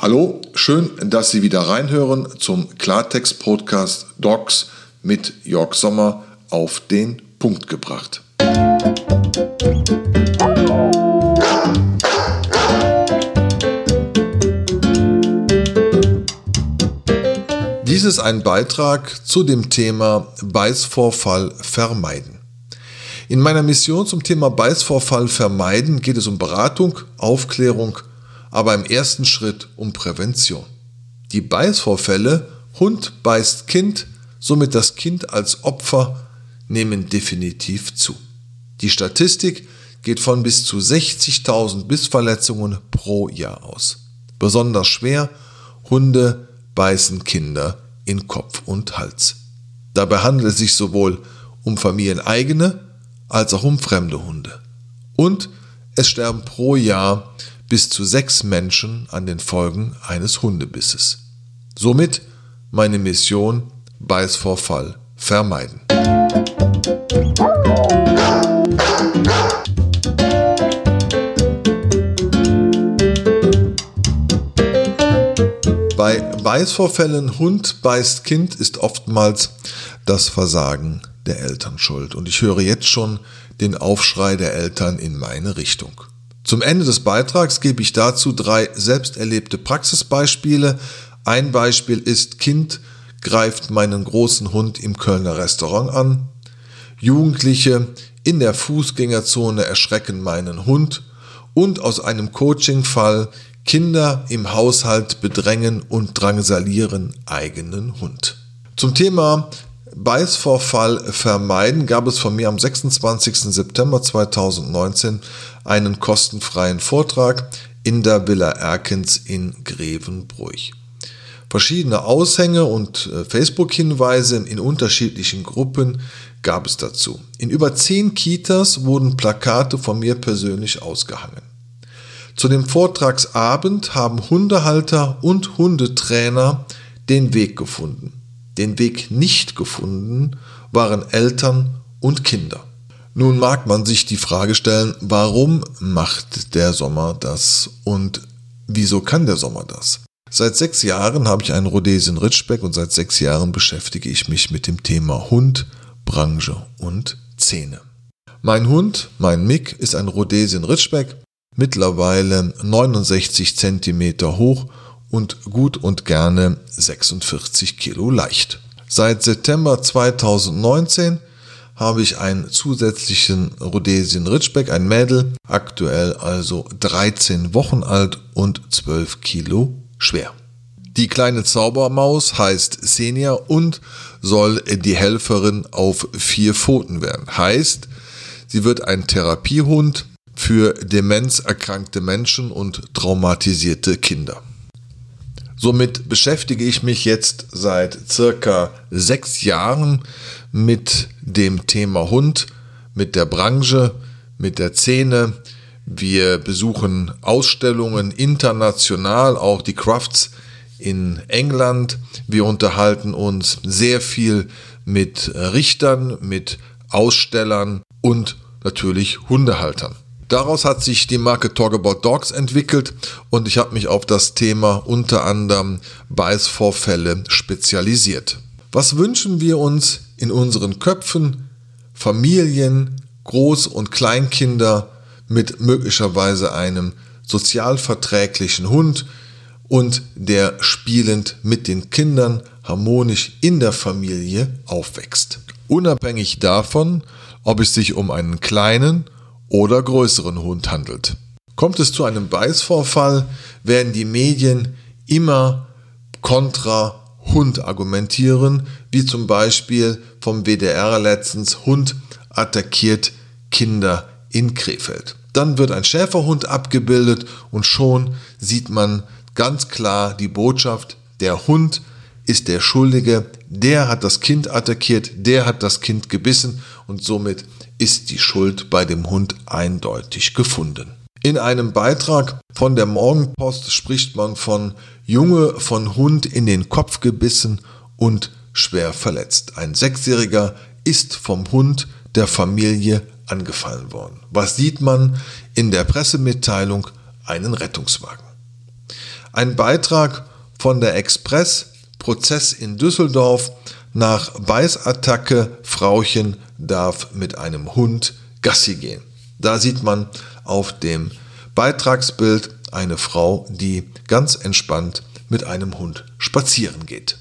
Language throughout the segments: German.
Hallo, schön, dass Sie wieder reinhören zum Klartext-Podcast Docs mit Jörg Sommer auf den Punkt gebracht. Dies ist ein Beitrag zu dem Thema Beißvorfall vermeiden. In meiner Mission zum Thema Beißvorfall vermeiden geht es um Beratung, Aufklärung aber im ersten Schritt um Prävention. Die Beißvorfälle Hund beißt Kind, somit das Kind als Opfer, nehmen definitiv zu. Die Statistik geht von bis zu 60.000 Bissverletzungen pro Jahr aus. Besonders schwer, Hunde beißen Kinder in Kopf und Hals. Dabei handelt es sich sowohl um familieneigene als auch um fremde Hunde. Und es sterben pro Jahr bis zu sechs Menschen an den Folgen eines Hundebisses. Somit meine Mission Beißvorfall vermeiden. Bei Beißvorfällen Hund beißt Kind ist oftmals das Versagen der Eltern schuld. Und ich höre jetzt schon den Aufschrei der Eltern in meine Richtung. Zum Ende des Beitrags gebe ich dazu drei selbst erlebte Praxisbeispiele. Ein Beispiel ist Kind greift meinen großen Hund im Kölner Restaurant an. Jugendliche in der Fußgängerzone erschrecken meinen Hund. Und aus einem Coachingfall Kinder im Haushalt bedrängen und drangsalieren eigenen Hund. Zum Thema Beißvorfall vermeiden gab es von mir am 26. September 2019 einen kostenfreien Vortrag in der Villa Erkens in Grevenbruch. Verschiedene Aushänge und äh, Facebook-Hinweise in unterschiedlichen Gruppen gab es dazu. In über zehn Kitas wurden Plakate von mir persönlich ausgehangen. Zu dem Vortragsabend haben Hundehalter und Hundetrainer den Weg gefunden den Weg nicht gefunden, waren Eltern und Kinder. Nun mag man sich die Frage stellen, warum macht der Sommer das und wieso kann der Sommer das? Seit sechs Jahren habe ich einen Rhodesien Ritschbeck und seit sechs Jahren beschäftige ich mich mit dem Thema Hund, Branche und Zähne. Mein Hund, mein Mick, ist ein Rhodesien Ritschbeck, mittlerweile 69 Zentimeter hoch und gut und gerne 46 Kilo leicht. Seit September 2019 habe ich einen zusätzlichen Rhodesien Ridgeback, ein Mädel, aktuell also 13 Wochen alt und 12 Kilo schwer. Die kleine Zaubermaus heißt Senia und soll die Helferin auf vier Pfoten werden. Heißt, sie wird ein Therapiehund für demenzerkrankte Menschen und traumatisierte Kinder. Somit beschäftige ich mich jetzt seit circa sechs Jahren mit dem Thema Hund, mit der Branche, mit der Szene. Wir besuchen Ausstellungen international, auch die Crafts in England. Wir unterhalten uns sehr viel mit Richtern, mit Ausstellern und natürlich Hundehaltern. Daraus hat sich die Marke Talk About Dogs entwickelt und ich habe mich auf das Thema unter anderem Beißvorfälle spezialisiert. Was wünschen wir uns in unseren Köpfen? Familien, Groß- und Kleinkinder mit möglicherweise einem sozialverträglichen Hund und der spielend mit den Kindern harmonisch in der Familie aufwächst. Unabhängig davon, ob es sich um einen kleinen oder größeren Hund handelt. Kommt es zu einem Beißvorfall, werden die Medien immer kontra Hund argumentieren, wie zum Beispiel vom WDR letztens Hund attackiert Kinder in Krefeld. Dann wird ein Schäferhund abgebildet und schon sieht man ganz klar die Botschaft, der Hund ist der Schuldige, der hat das Kind attackiert, der hat das Kind gebissen und somit ist die Schuld bei dem Hund eindeutig gefunden. In einem Beitrag von der Morgenpost spricht man von Junge von Hund in den Kopf gebissen und schwer verletzt. Ein Sechsjähriger ist vom Hund der Familie angefallen worden. Was sieht man in der Pressemitteilung? Einen Rettungswagen. Ein Beitrag von der Express, Prozess in Düsseldorf, nach Beißattacke, Frauchen darf mit einem Hund Gassi gehen. Da sieht man auf dem Beitragsbild eine Frau, die ganz entspannt mit einem Hund spazieren geht.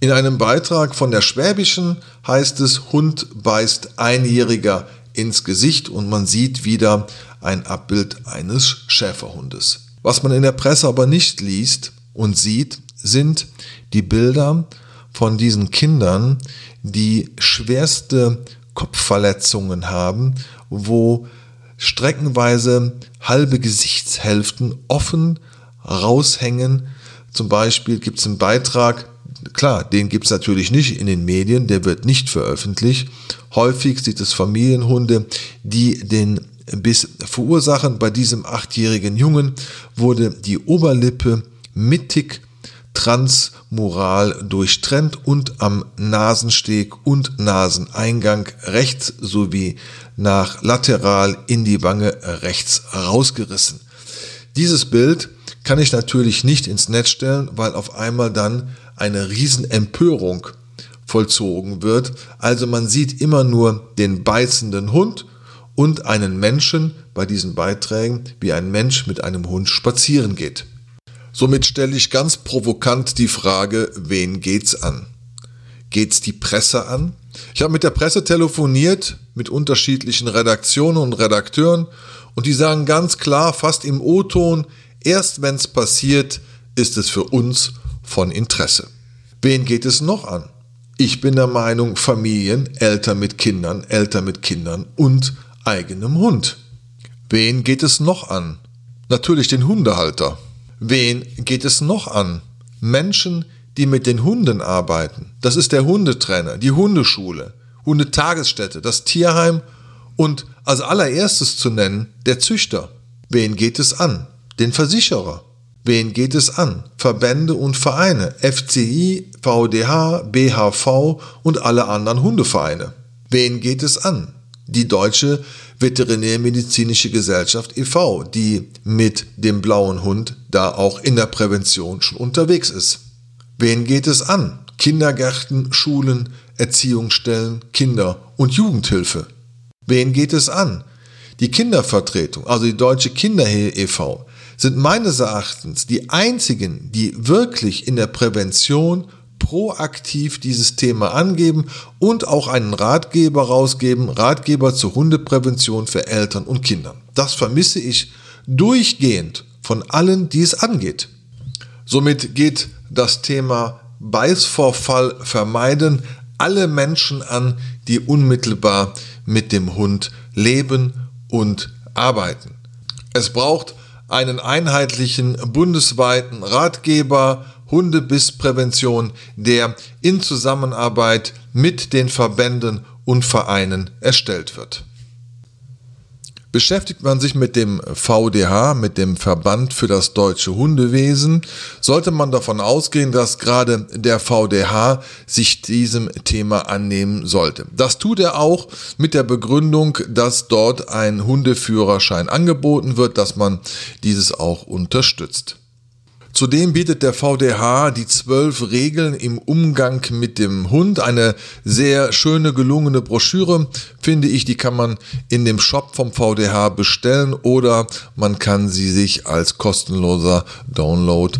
In einem Beitrag von der Schwäbischen heißt es, Hund beißt Einjähriger ins Gesicht und man sieht wieder ein Abbild eines Schäferhundes. Was man in der Presse aber nicht liest und sieht, sind die Bilder von diesen Kindern, die schwerste Kopfverletzungen haben, wo streckenweise halbe Gesichtshälften offen raushängen. Zum Beispiel gibt es einen Beitrag, klar, den gibt es natürlich nicht in den Medien, der wird nicht veröffentlicht. Häufig sieht es Familienhunde, die den Biss verursachen. Bei diesem achtjährigen Jungen wurde die Oberlippe mittig transmural durchtrennt und am Nasensteg und Naseneingang rechts sowie nach lateral in die Wange rechts rausgerissen. Dieses Bild kann ich natürlich nicht ins Netz stellen, weil auf einmal dann eine Riesenempörung vollzogen wird. Also man sieht immer nur den beißenden Hund und einen Menschen bei diesen Beiträgen, wie ein Mensch mit einem Hund spazieren geht. Somit stelle ich ganz provokant die Frage, wen geht's an? Geht's die Presse an? Ich habe mit der Presse telefoniert, mit unterschiedlichen Redaktionen und Redakteuren und die sagen ganz klar, fast im O-Ton, erst wenn es passiert, ist es für uns von Interesse. Wen geht es noch an? Ich bin der Meinung, Familien, Eltern mit Kindern, Eltern mit Kindern und eigenem Hund. Wen geht es noch an? Natürlich den Hundehalter. Wen geht es noch an? Menschen, die mit den Hunden arbeiten. Das ist der Hundetrainer, die Hundeschule, Hundetagesstätte, das Tierheim und als allererstes zu nennen der Züchter. Wen geht es an? Den Versicherer. Wen geht es an? Verbände und Vereine, FCI, VDH, BHV und alle anderen Hundevereine. Wen geht es an? Die Deutsche Veterinärmedizinische Gesellschaft e.V., die mit dem blauen Hund da auch in der Prävention schon unterwegs ist. Wen geht es an? Kindergärten, Schulen, Erziehungsstellen, Kinder- und Jugendhilfe. Wen geht es an? Die Kindervertretung, also die Deutsche Kinderhehe e.V., sind meines Erachtens die einzigen, die wirklich in der Prävention proaktiv dieses Thema angeben und auch einen Ratgeber rausgeben, Ratgeber zur Hundeprävention für Eltern und Kinder. Das vermisse ich durchgehend von allen, die es angeht. Somit geht das Thema Beißvorfall vermeiden alle Menschen an, die unmittelbar mit dem Hund leben und arbeiten. Es braucht einen einheitlichen bundesweiten Ratgeber, Hundebissprävention, der in Zusammenarbeit mit den Verbänden und Vereinen erstellt wird. Beschäftigt man sich mit dem VDH, mit dem Verband für das deutsche Hundewesen, sollte man davon ausgehen, dass gerade der VDH sich diesem Thema annehmen sollte. Das tut er auch mit der Begründung, dass dort ein Hundeführerschein angeboten wird, dass man dieses auch unterstützt. Zudem bietet der VDH die zwölf Regeln im Umgang mit dem Hund. Eine sehr schöne, gelungene Broschüre, finde ich. Die kann man in dem Shop vom VDH bestellen oder man kann sie sich als kostenloser Download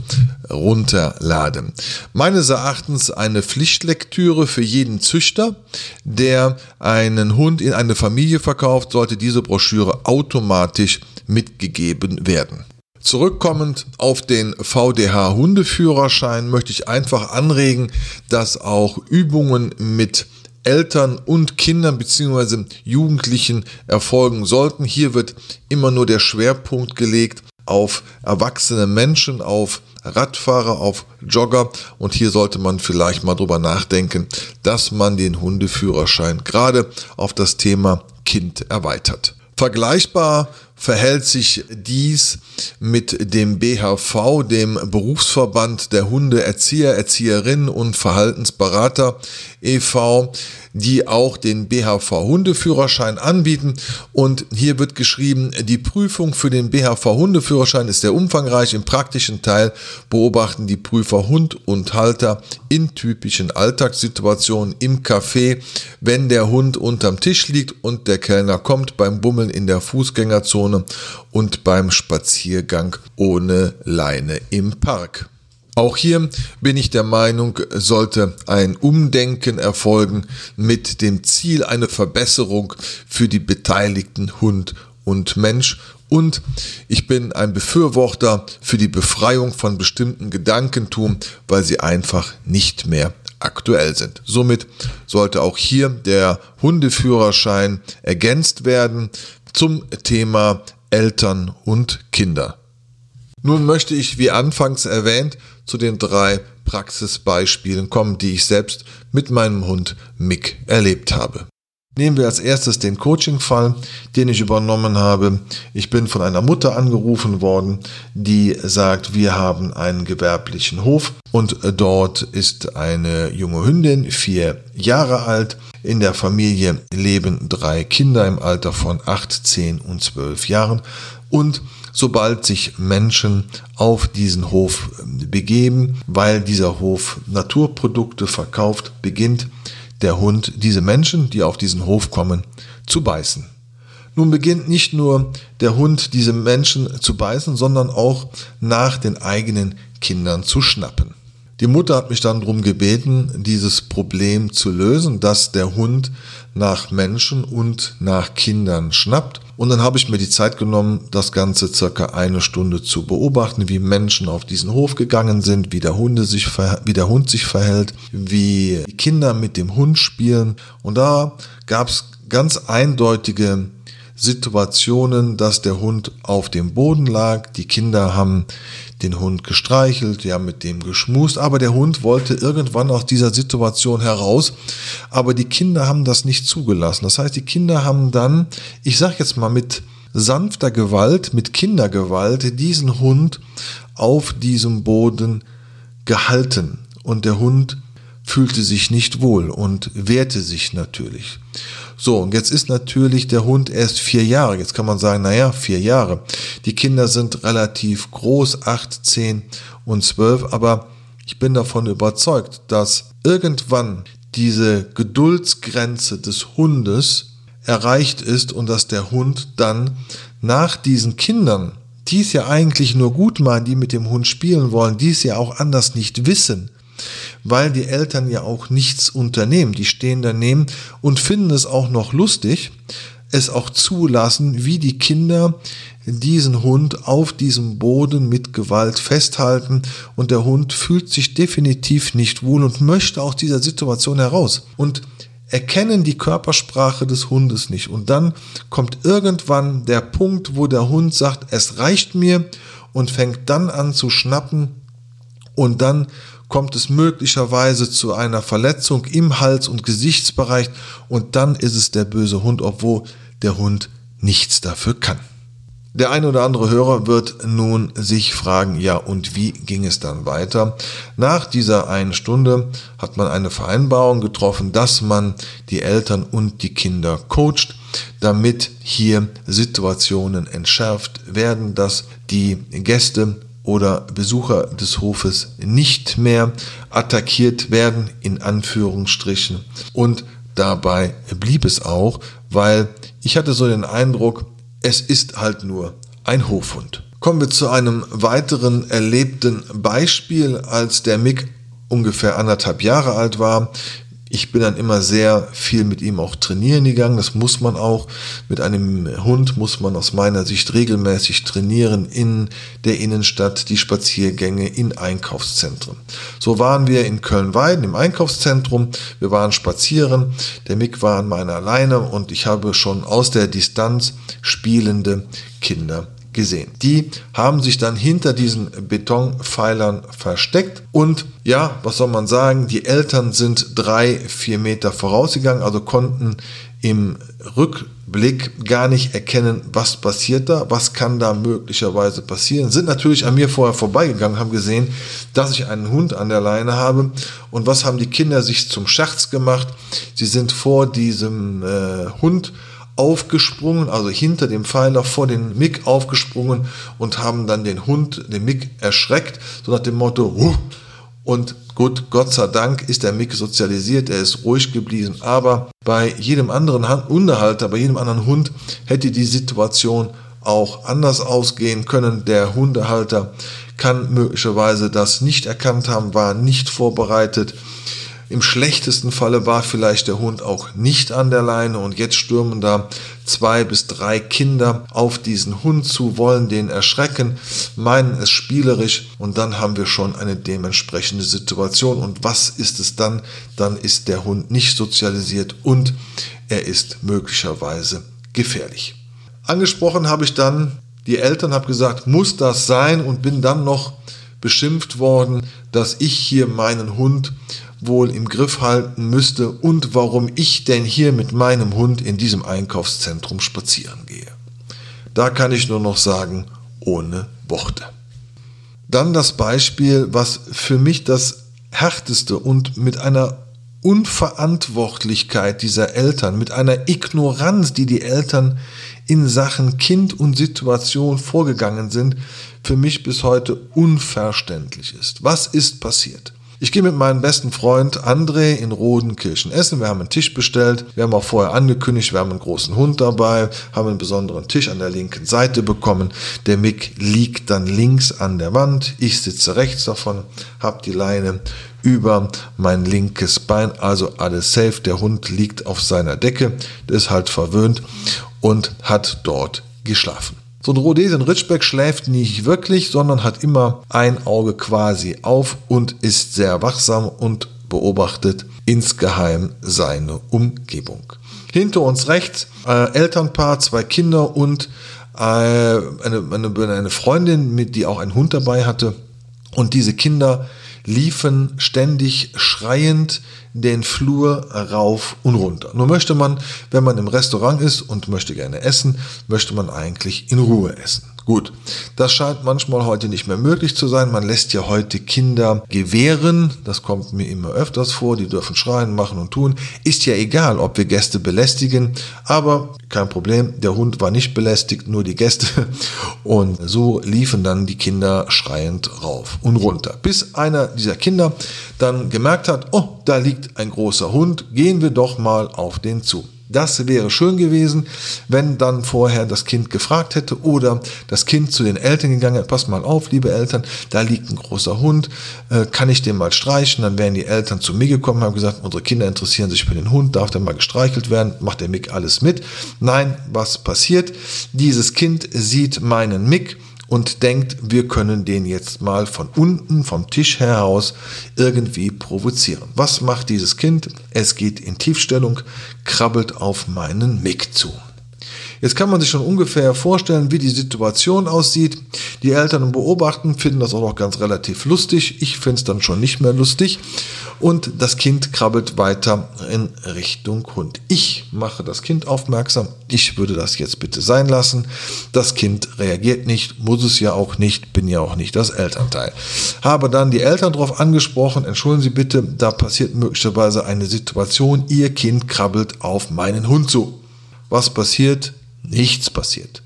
runterladen. Meines Erachtens eine Pflichtlektüre für jeden Züchter, der einen Hund in eine Familie verkauft, sollte diese Broschüre automatisch mitgegeben werden. Zurückkommend auf den VDH Hundeführerschein möchte ich einfach anregen, dass auch Übungen mit Eltern und Kindern bzw. Jugendlichen erfolgen sollten. Hier wird immer nur der Schwerpunkt gelegt auf erwachsene Menschen, auf Radfahrer, auf Jogger und hier sollte man vielleicht mal drüber nachdenken, dass man den Hundeführerschein gerade auf das Thema Kind erweitert. Vergleichbar verhält sich dies mit dem BHV, dem Berufsverband der Hundeerzieher, Erzieherinnen und Verhaltensberater e.V., die auch den BHV Hundeführerschein anbieten. Und hier wird geschrieben, die Prüfung für den BHV Hundeführerschein ist sehr umfangreich. Im praktischen Teil beobachten die Prüfer Hund und Halter in typischen Alltagssituationen im Café, wenn der Hund unterm Tisch liegt und der Kellner kommt, beim Bummeln in der Fußgängerzone und beim Spaziergang ohne Leine im Park. Auch hier bin ich der Meinung, sollte ein Umdenken erfolgen mit dem Ziel eine Verbesserung für die Beteiligten Hund und Mensch. Und ich bin ein Befürworter für die Befreiung von bestimmten Gedankentum, weil sie einfach nicht mehr aktuell sind. Somit sollte auch hier der Hundeführerschein ergänzt werden zum Thema Eltern und Kinder. Nun möchte ich, wie anfangs erwähnt, zu den drei Praxisbeispielen kommen, die ich selbst mit meinem Hund Mick erlebt habe. Nehmen wir als erstes den Coaching-Fall, den ich übernommen habe. Ich bin von einer Mutter angerufen worden, die sagt, wir haben einen gewerblichen Hof und dort ist eine junge Hündin, vier Jahre alt. In der Familie leben drei Kinder im Alter von acht, zehn und zwölf Jahren und sobald sich Menschen auf diesen Hof begeben, weil dieser Hof Naturprodukte verkauft, beginnt der Hund diese Menschen, die auf diesen Hof kommen, zu beißen. Nun beginnt nicht nur der Hund diese Menschen zu beißen, sondern auch nach den eigenen Kindern zu schnappen. Die Mutter hat mich dann darum gebeten, dieses Problem zu lösen, dass der Hund nach Menschen und nach Kindern schnappt. Und dann habe ich mir die Zeit genommen, das Ganze circa eine Stunde zu beobachten, wie Menschen auf diesen Hof gegangen sind, wie der, Hunde sich, wie der Hund sich verhält, wie die Kinder mit dem Hund spielen. Und da gab es ganz eindeutige Situationen, dass der Hund auf dem Boden lag. Die Kinder haben den Hund gestreichelt, ja mit dem geschmust, aber der Hund wollte irgendwann aus dieser Situation heraus, aber die Kinder haben das nicht zugelassen. Das heißt, die Kinder haben dann, ich sag jetzt mal mit sanfter Gewalt, mit Kindergewalt diesen Hund auf diesem Boden gehalten. Und der Hund fühlte sich nicht wohl und wehrte sich natürlich. So, und jetzt ist natürlich der Hund erst vier Jahre. Jetzt kann man sagen, naja, vier Jahre. Die Kinder sind relativ groß, acht, zehn und zwölf, aber ich bin davon überzeugt, dass irgendwann diese Geduldsgrenze des Hundes erreicht ist und dass der Hund dann nach diesen Kindern, die es ja eigentlich nur gut meinen, die mit dem Hund spielen wollen, die es ja auch anders nicht wissen, weil die Eltern ja auch nichts unternehmen. Die stehen daneben und finden es auch noch lustig, es auch zulassen, wie die Kinder diesen Hund auf diesem Boden mit Gewalt festhalten. Und der Hund fühlt sich definitiv nicht wohl und möchte aus dieser Situation heraus. Und erkennen die Körpersprache des Hundes nicht. Und dann kommt irgendwann der Punkt, wo der Hund sagt, es reicht mir und fängt dann an zu schnappen. Und dann kommt es möglicherweise zu einer Verletzung im Hals- und Gesichtsbereich und dann ist es der böse Hund, obwohl der Hund nichts dafür kann. Der eine oder andere Hörer wird nun sich fragen, ja, und wie ging es dann weiter? Nach dieser einen Stunde hat man eine Vereinbarung getroffen, dass man die Eltern und die Kinder coacht, damit hier Situationen entschärft werden, dass die Gäste oder Besucher des Hofes nicht mehr attackiert werden, in Anführungsstrichen. Und dabei blieb es auch, weil ich hatte so den Eindruck, es ist halt nur ein Hofhund. Kommen wir zu einem weiteren erlebten Beispiel, als der Mick ungefähr anderthalb Jahre alt war. Ich bin dann immer sehr viel mit ihm auch trainieren gegangen. Das muss man auch. Mit einem Hund muss man aus meiner Sicht regelmäßig trainieren in der Innenstadt, die Spaziergänge in Einkaufszentren. So waren wir in Köln-Weiden im Einkaufszentrum. Wir waren spazieren. Der Mick war an meiner Leine und ich habe schon aus der Distanz spielende Kinder gesehen. Die haben sich dann hinter diesen Betonpfeilern versteckt und ja, was soll man sagen, die Eltern sind drei, vier Meter vorausgegangen, also konnten im Rück Blick gar nicht erkennen, was passiert da, was kann da möglicherweise passieren. Sind natürlich an mir vorher vorbeigegangen, haben gesehen, dass ich einen Hund an der Leine habe. Und was haben die Kinder sich zum Scherz gemacht? Sie sind vor diesem äh, Hund aufgesprungen, also hinter dem Pfeiler vor den Mick aufgesprungen und haben dann den Hund, den Mick erschreckt, so nach dem Motto, Wuh! Und gut, Gott sei Dank ist der Mick sozialisiert, er ist ruhig geblieben. Aber bei jedem anderen Hundehalter, bei jedem anderen Hund hätte die Situation auch anders ausgehen können. Der Hundehalter kann möglicherweise das nicht erkannt haben, war nicht vorbereitet im schlechtesten Falle war vielleicht der Hund auch nicht an der Leine und jetzt stürmen da zwei bis drei Kinder auf diesen Hund zu, wollen den erschrecken, meinen es spielerisch und dann haben wir schon eine dementsprechende Situation. Und was ist es dann? Dann ist der Hund nicht sozialisiert und er ist möglicherweise gefährlich. Angesprochen habe ich dann die Eltern, habe gesagt, muss das sein und bin dann noch beschimpft worden, dass ich hier meinen Hund wohl im Griff halten müsste und warum ich denn hier mit meinem Hund in diesem Einkaufszentrum spazieren gehe. Da kann ich nur noch sagen, ohne Worte. Dann das Beispiel, was für mich das härteste und mit einer Unverantwortlichkeit dieser Eltern, mit einer Ignoranz, die die Eltern in Sachen Kind und Situation vorgegangen sind, für mich bis heute unverständlich ist. Was ist passiert? Ich gehe mit meinem besten Freund André in Rodenkirchen essen. Wir haben einen Tisch bestellt. Wir haben auch vorher angekündigt, wir haben einen großen Hund dabei, haben einen besonderen Tisch an der linken Seite bekommen. Der Mick liegt dann links an der Wand. Ich sitze rechts davon, habe die Leine über mein linkes Bein, also alles safe. Der Hund liegt auf seiner Decke, der ist halt verwöhnt und hat dort geschlafen. So ein Rhodesian Ridgeback schläft nicht wirklich, sondern hat immer ein Auge quasi auf und ist sehr wachsam und beobachtet insgeheim seine Umgebung. Hinter uns rechts äh, Elternpaar, zwei Kinder und äh, eine, eine, eine Freundin, mit die auch einen Hund dabei hatte. Und diese Kinder liefen ständig schreiend den Flur rauf und runter. Nur möchte man, wenn man im Restaurant ist und möchte gerne essen, möchte man eigentlich in Ruhe essen. Gut, das scheint manchmal heute nicht mehr möglich zu sein. Man lässt ja heute Kinder gewähren. Das kommt mir immer öfters vor. Die dürfen schreien, machen und tun. Ist ja egal, ob wir Gäste belästigen. Aber kein Problem. Der Hund war nicht belästigt, nur die Gäste. Und so liefen dann die Kinder schreiend rauf und runter. Bis einer dieser Kinder dann gemerkt hat, oh, da liegt ein großer Hund. Gehen wir doch mal auf den zu. Das wäre schön gewesen, wenn dann vorher das Kind gefragt hätte oder das Kind zu den Eltern gegangen hat, pass mal auf, liebe Eltern, da liegt ein großer Hund, äh, kann ich den mal streichen? Dann wären die Eltern zu mir gekommen, haben gesagt, unsere Kinder interessieren sich für den Hund, darf der mal gestreichelt werden, macht der Mick alles mit? Nein, was passiert? Dieses Kind sieht meinen Mick, und denkt, wir können den jetzt mal von unten, vom Tisch heraus irgendwie provozieren. Was macht dieses Kind? Es geht in Tiefstellung, krabbelt auf meinen Mick zu. Jetzt kann man sich schon ungefähr vorstellen, wie die Situation aussieht. Die Eltern beobachten, finden das auch noch ganz relativ lustig. Ich finde es dann schon nicht mehr lustig. Und das Kind krabbelt weiter in Richtung Hund. Ich mache das Kind aufmerksam. Ich würde das jetzt bitte sein lassen. Das Kind reagiert nicht, muss es ja auch nicht, bin ja auch nicht das Elternteil. Habe dann die Eltern darauf angesprochen, entschuldigen Sie bitte, da passiert möglicherweise eine Situation, Ihr Kind krabbelt auf meinen Hund zu. Was passiert? Nichts passiert.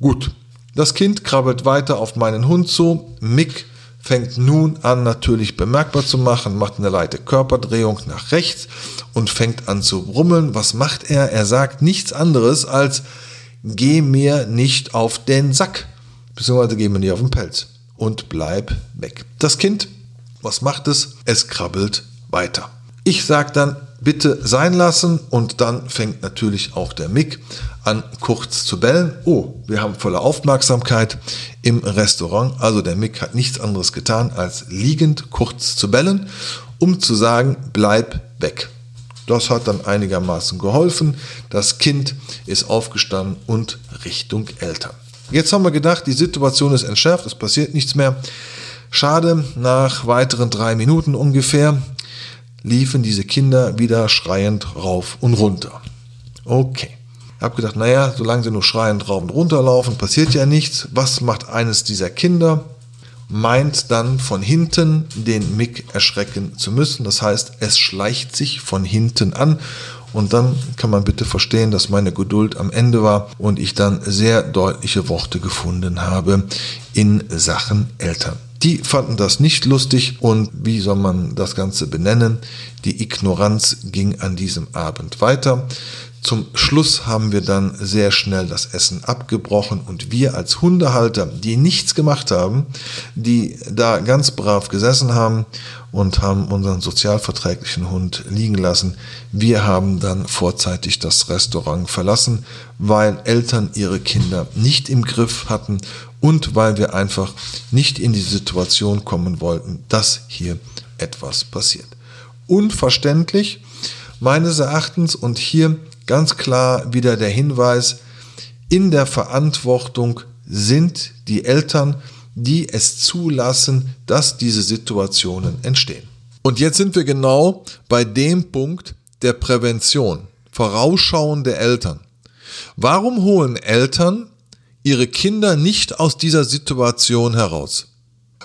Gut, das Kind krabbelt weiter auf meinen Hund zu. Mick fängt nun an natürlich bemerkbar zu machen, macht eine leichte Körperdrehung nach rechts und fängt an zu brummeln. Was macht er? Er sagt nichts anderes als geh mir nicht auf den Sack, beziehungsweise geh mir nicht auf den Pelz und bleib weg. Das Kind, was macht es? Es krabbelt weiter. Ich sage dann, bitte sein lassen und dann fängt natürlich auch der Mick an kurz zu bellen. Oh, wir haben volle Aufmerksamkeit im Restaurant. Also der Mick hat nichts anderes getan, als liegend kurz zu bellen, um zu sagen, bleib weg. Das hat dann einigermaßen geholfen. Das Kind ist aufgestanden und Richtung Eltern. Jetzt haben wir gedacht, die Situation ist entschärft, es passiert nichts mehr. Schade, nach weiteren drei Minuten ungefähr liefen diese Kinder wieder schreiend rauf und runter. Okay. Habe gedacht, naja, solange sie nur schreiend rauf und runter laufen, passiert ja nichts. Was macht eines dieser Kinder? Meint dann von hinten den Mick erschrecken zu müssen. Das heißt, es schleicht sich von hinten an und dann kann man bitte verstehen, dass meine Geduld am Ende war und ich dann sehr deutliche Worte gefunden habe in Sachen Eltern. Die fanden das nicht lustig und wie soll man das Ganze benennen? Die Ignoranz ging an diesem Abend weiter. Zum Schluss haben wir dann sehr schnell das Essen abgebrochen und wir als Hundehalter, die nichts gemacht haben, die da ganz brav gesessen haben und haben unseren sozialverträglichen Hund liegen lassen, wir haben dann vorzeitig das Restaurant verlassen, weil Eltern ihre Kinder nicht im Griff hatten und weil wir einfach nicht in die Situation kommen wollten, dass hier etwas passiert. Unverständlich meines Erachtens und hier ganz klar wieder der Hinweis, in der Verantwortung sind die Eltern, die es zulassen, dass diese Situationen entstehen. Und jetzt sind wir genau bei dem Punkt der Prävention, Vorausschauen der Eltern. Warum holen Eltern ihre Kinder nicht aus dieser Situation heraus?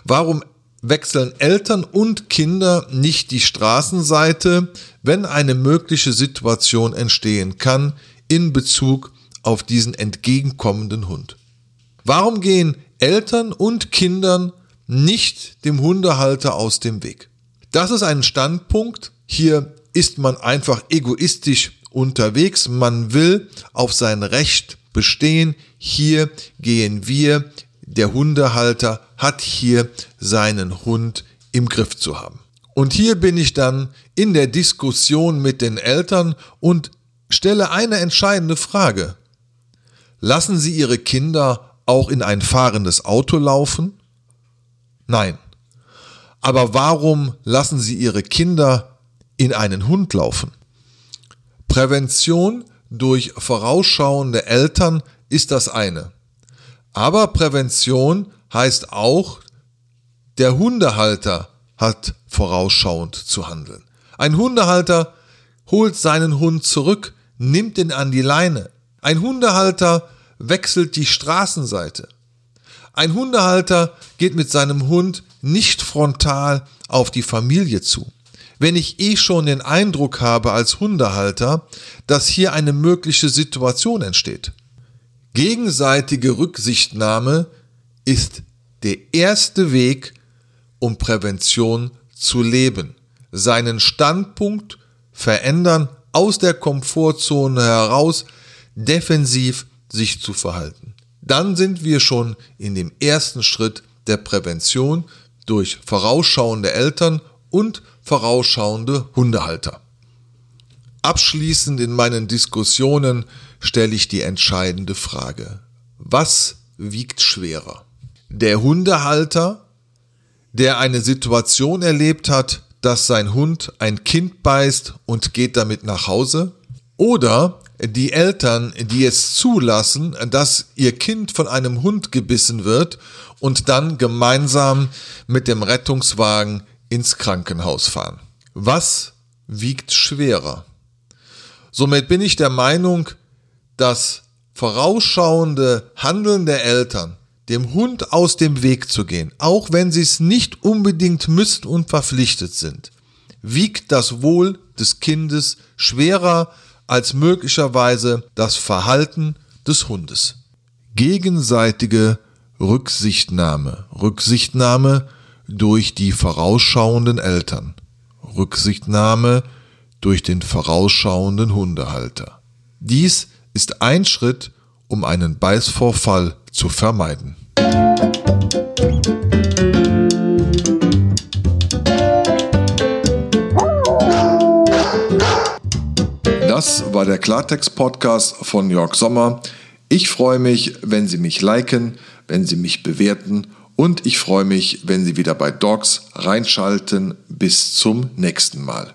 Warum wechseln Eltern und Kinder nicht die Straßenseite, wenn eine mögliche Situation entstehen kann in Bezug auf diesen entgegenkommenden Hund. Warum gehen Eltern und Kindern nicht dem Hundehalter aus dem Weg? Das ist ein Standpunkt. Hier ist man einfach egoistisch unterwegs. Man will auf sein Recht bestehen. Hier gehen wir. Der Hundehalter hat hier seinen Hund im Griff zu haben. Und hier bin ich dann in der Diskussion mit den Eltern und stelle eine entscheidende Frage. Lassen Sie Ihre Kinder auch in ein fahrendes Auto laufen? Nein. Aber warum lassen Sie Ihre Kinder in einen Hund laufen? Prävention durch vorausschauende Eltern ist das eine. Aber Prävention heißt auch, der Hundehalter hat vorausschauend zu handeln. Ein Hundehalter holt seinen Hund zurück, nimmt ihn an die Leine. Ein Hundehalter wechselt die Straßenseite. Ein Hundehalter geht mit seinem Hund nicht frontal auf die Familie zu. Wenn ich eh schon den Eindruck habe als Hundehalter, dass hier eine mögliche Situation entsteht. Gegenseitige Rücksichtnahme ist der erste Weg, um Prävention zu leben, seinen Standpunkt verändern, aus der Komfortzone heraus defensiv sich zu verhalten. Dann sind wir schon in dem ersten Schritt der Prävention durch vorausschauende Eltern und vorausschauende Hundehalter. Abschließend in meinen Diskussionen stelle ich die entscheidende Frage. Was wiegt schwerer? Der Hundehalter der eine Situation erlebt hat, dass sein Hund ein Kind beißt und geht damit nach Hause? Oder die Eltern, die es zulassen, dass ihr Kind von einem Hund gebissen wird und dann gemeinsam mit dem Rettungswagen ins Krankenhaus fahren. Was wiegt schwerer? Somit bin ich der Meinung, dass vorausschauende Handeln der Eltern dem Hund aus dem Weg zu gehen, auch wenn sie es nicht unbedingt müssen und verpflichtet sind, wiegt das Wohl des Kindes schwerer als möglicherweise das Verhalten des Hundes. Gegenseitige Rücksichtnahme, Rücksichtnahme durch die vorausschauenden Eltern, Rücksichtnahme durch den vorausschauenden Hundehalter. Dies ist ein Schritt, um einen Beißvorfall zu vermeiden. Das war der Klartext-Podcast von Jörg Sommer. Ich freue mich, wenn Sie mich liken, wenn Sie mich bewerten und ich freue mich, wenn Sie wieder bei Dogs reinschalten. Bis zum nächsten Mal.